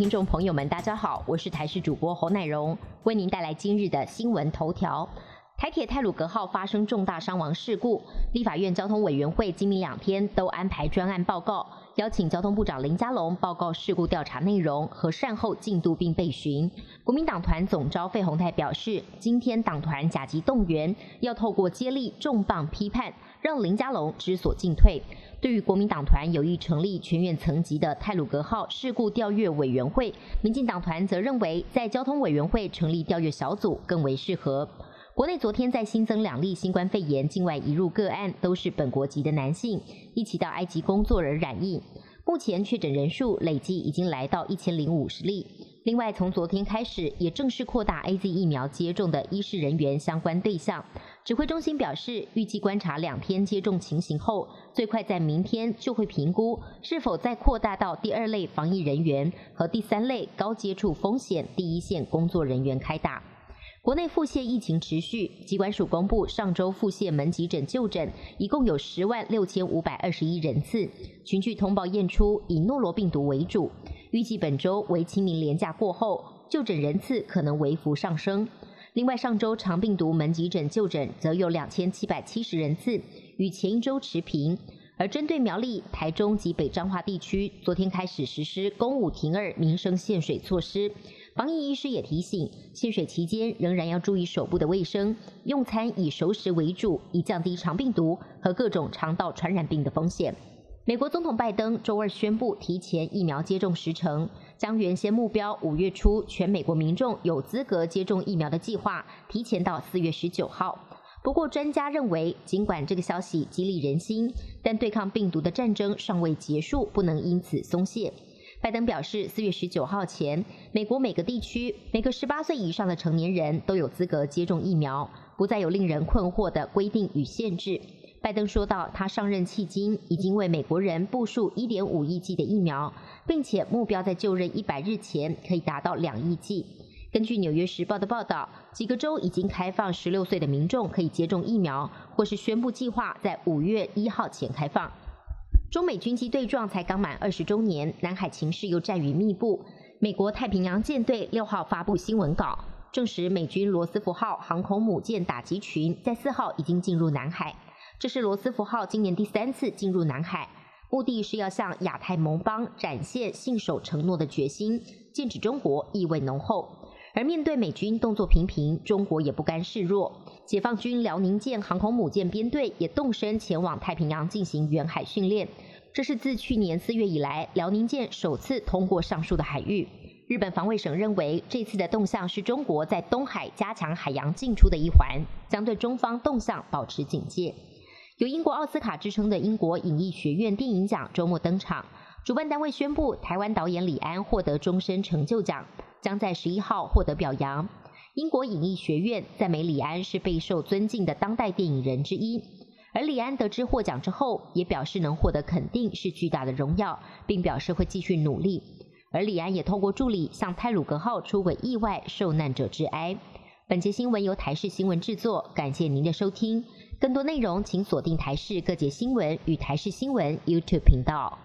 听众朋友们，大家好，我是台视主播侯乃荣，为您带来今日的新闻头条。台铁泰鲁格号发生重大伤亡事故，立法院交通委员会今明两天都安排专案报告，邀请交通部长林佳龙报告事故调查内容和善后进度并备询。国民党团总召费鸿泰表示，今天党团甲级动员，要透过接力重磅批判，让林佳龙知所进退。对于国民党团有意成立全院层级的泰鲁格号事故调阅委员会，民进党团则认为在交通委员会成立调阅小组更为适合。国内昨天再新增两例新冠肺炎境外移入个案，都是本国籍的男性，一起到埃及工作人染疫。目前确诊人数累计已经来到一千零五十例。另外，从昨天开始也正式扩大 A Z 疫苗接种的医师人员相关对象。指挥中心表示，预计观察两天接种情形后，最快在明天就会评估是否再扩大到第二类防疫人员和第三类高接触风险第一线工作人员开打。国内腹泻疫情持续，疾管署公布上周腹泻门急诊就诊一共有十万六千五百二十一人次，群聚通报验出以诺罗病毒为主，预计本周为清明连假过后，就诊人次可能微幅上升。另外，上周长病毒门急诊就诊则有两千七百七十人次，与前一周持平。而针对苗栗、台中及北彰化地区，昨天开始实施公五停二民生限水措施。防疫医师也提醒，限水期间仍然要注意手部的卫生，用餐以熟食为主，以降低肠病毒和各种肠道传染病的风险。美国总统拜登周二宣布提前疫苗接种时程，将原先目标五月初全美国民众有资格接种疫苗的计划提前到四月十九号。不过，专家认为，尽管这个消息激励人心，但对抗病毒的战争尚未结束，不能因此松懈。拜登表示，四月十九号前，美国每个地区每个十八岁以上的成年人都有资格接种疫苗，不再有令人困惑的规定与限制。拜登说道，他上任迄今已经为美国人部署一点五亿剂的疫苗，并且目标在就任一百日前可以达到两亿剂。根据《纽约时报》的报道，几个州已经开放十六岁的民众可以接种疫苗，或是宣布计划在五月一号前开放。中美军机对撞才刚满二十周年，南海情势又战云密布。美国太平洋舰队六号发布新闻稿，证实美军罗斯福号航空母舰打击群在四号已经进入南海。这是罗斯福号今年第三次进入南海，目的是要向亚太盟邦展现信守承诺的决心，剑指中国意味浓厚。而面对美军动作频频，中国也不甘示弱。解放军辽宁舰航空母舰编队也动身前往太平洋进行远海训练，这是自去年四月以来辽宁舰首次通过上述的海域。日本防卫省认为，这次的动向是中国在东海加强海洋进出的一环，将对中方动向保持警戒。有英国奥斯卡之称的英国影艺学院电影奖周末登场，主办单位宣布，台湾导演李安获得终身成就奖。将在十一号获得表扬。英国影艺学院赞美李安是备受尊敬的当代电影人之一，而李安得知获奖之后，也表示能获得肯定是巨大的荣耀，并表示会继续努力。而李安也透过助理向泰鲁格号出轨意外受难者致哀。本节新闻由台视新闻制作，感谢您的收听。更多内容请锁定台视各节新闻与台视新闻 YouTube 频道。